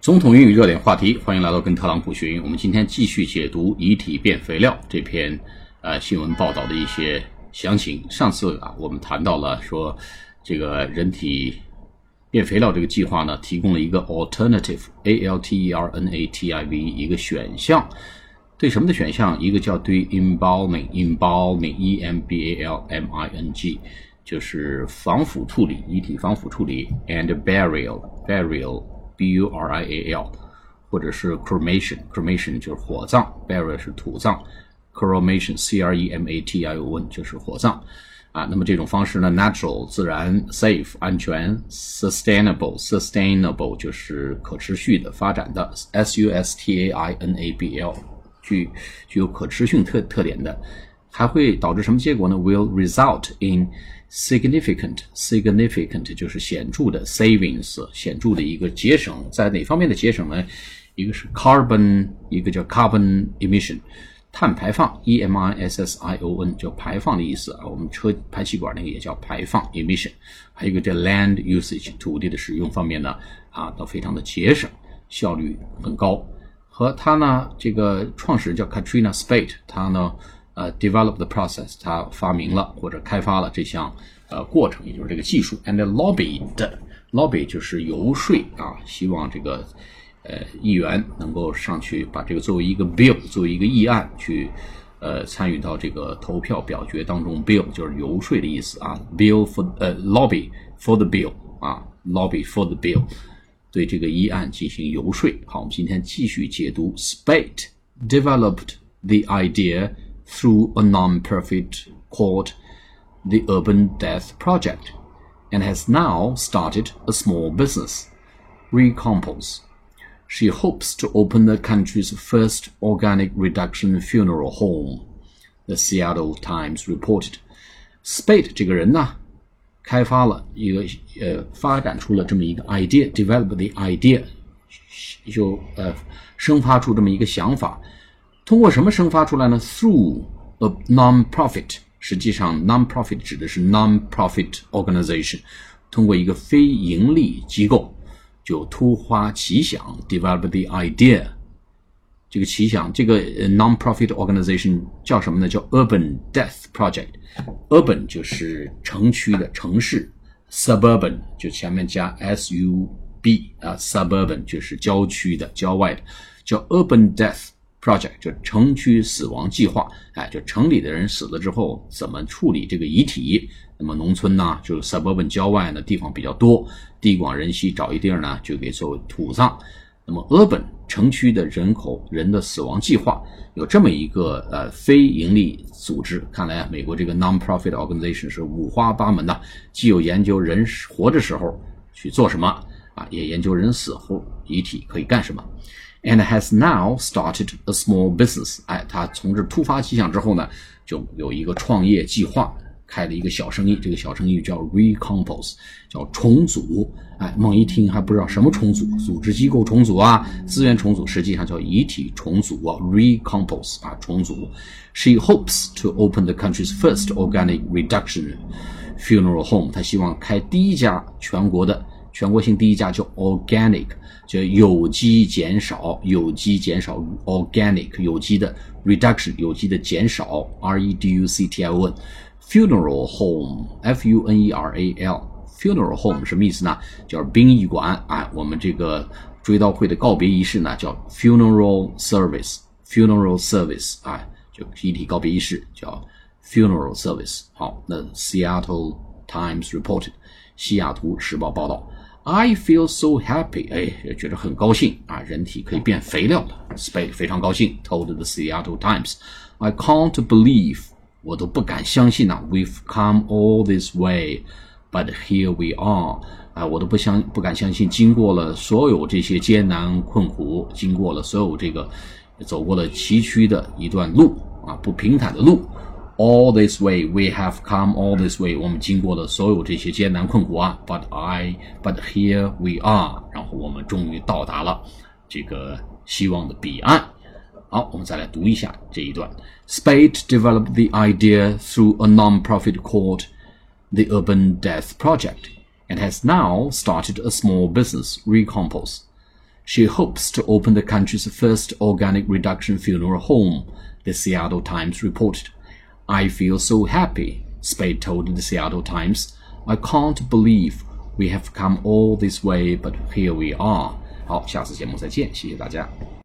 总统英语热点话题，欢迎来到跟特朗普学英语。我们今天继续解读《遗体变肥料》这篇呃新闻报道的一些详情。上次啊，我们谈到了说这个人体变肥料这个计划呢，提供了一个 alternative，a l t e r n a t i v 一个选项。对什么的选项？一个叫对 embalming，embalming，e m b a l m i n g，就是防腐处理，遗体防腐处理，and burial，burial。B u r i a l，或者是 cremation，cremation 就是火葬，burial 是土葬，cremation c r e m a t i o n 就是火葬啊。那么这种方式呢，natural 自然，safe 安全，sustainable sustainable 就是可持续的发展的，s u s t a i n a b l 具具有可持续特特点的，还会导致什么结果呢？Will result in significant significant 就是显著的 savings 显著的一个节省，在哪方面的节省呢？一个是 carbon，一个叫 carbon emission，碳排放 e m i s s i o n 叫排放的意思啊。我们车排气管那个也叫排放 emission，还有一个叫 land usage 土地的使用方面呢啊，都非常的节省，效率很高。和他呢，这个创始人叫 Katrina Spade，他呢。呃，develop the process，他发明了或者开发了这项呃过程，也就是这个技术。And lobbied，lobby 就是游说啊，希望这个呃议员能够上去把这个作为一个 bill，作为一个议案去呃参与到这个投票表决当中。bill 就是游说的意思啊，bill for 呃 lobby for the bill 啊，lobby for the bill 对这个议案进行游说。好，我们今天继续解读，Spate developed the idea。through a non-profit called the Urban Death Project and has now started a small business, Recompose. She hopes to open the country's first organic reduction funeral home, the Seattle Times reported. Spade 这个人呢，开发了一个呃，发展出了这么一个 idea，develop the idea，就呃生发出这么一个想法。 通过什么生发出来呢？Through a non-profit，实际上 non-profit 指的是 non-profit organization，通过一个非盈利机构就突发奇想，develop the idea。这个奇想，这个 non-profit organization 叫什么呢？叫 Urban Death Project。Urban 就是城区的城市，suburban 就前面加 s u b 啊，suburban 就是郊区的、郊外的，叫 Urban Death。Project 就城区死亡计划，哎，就城里的人死了之后怎么处理这个遗体？那么农村呢，就 suburban 郊外呢地方比较多，地广人稀，找一地儿呢就给作为土葬。那么 urban 城区的人口人的死亡计划有这么一个呃非盈利组织，看来啊，美国这个 non-profit organization 是五花八门的，既有研究人活着时候去做什么啊，也研究人死后遗体可以干什么。And has now started a small business。哎，他从这突发奇想之后呢，就有一个创业计划，开了一个小生意。这个小生意叫 recompose，叫重组。哎，猛一听还不知道什么重组，组织机构重组啊，资源重组，实际上叫遗体重组啊，recompose 啊，重组。She hopes to open the country's first organic reduction funeral home。她希望开第一家全国的。全国性第一家叫 organic，叫有机减少，有机减少 organic 有机的 reduction 有机的减少 r e d u c t i o n funeral home f u n e r a l funeral home 什么意思呢？叫殡仪馆啊。我们这个追悼会的告别仪式呢叫 funeral service funeral service 啊，就遗体告别仪式叫 funeral service。好，那 Seattle Times reported 西雅图时报报道。I feel so happy，哎，觉得很高兴啊，人体可以变肥料的。Spade 非常高兴，told the Seattle Times，I can't believe，我都不敢相信呐。We've come all this way，but here we are，啊，我都不相不敢相信，经过了所有这些艰难困苦，经过了所有这个走过了崎岖的一段路啊，不平坦的路。all this way we have come all this way，我们经过了所有这些艰难困苦啊。But I, but here we are，然后我们终于到达了这个希望的彼岸。好，我们再来读一下这一段。Spade developed the idea through a non-profit called the Urban Death Project and has now started a small business, Recompose. She hopes to open the country's first organic reduction funeral home, the Seattle Times reported. I feel so happy, Spade told the Seattle Times. I can't believe we have come all this way, but here we are. 好，下次节目再见，谢谢大家。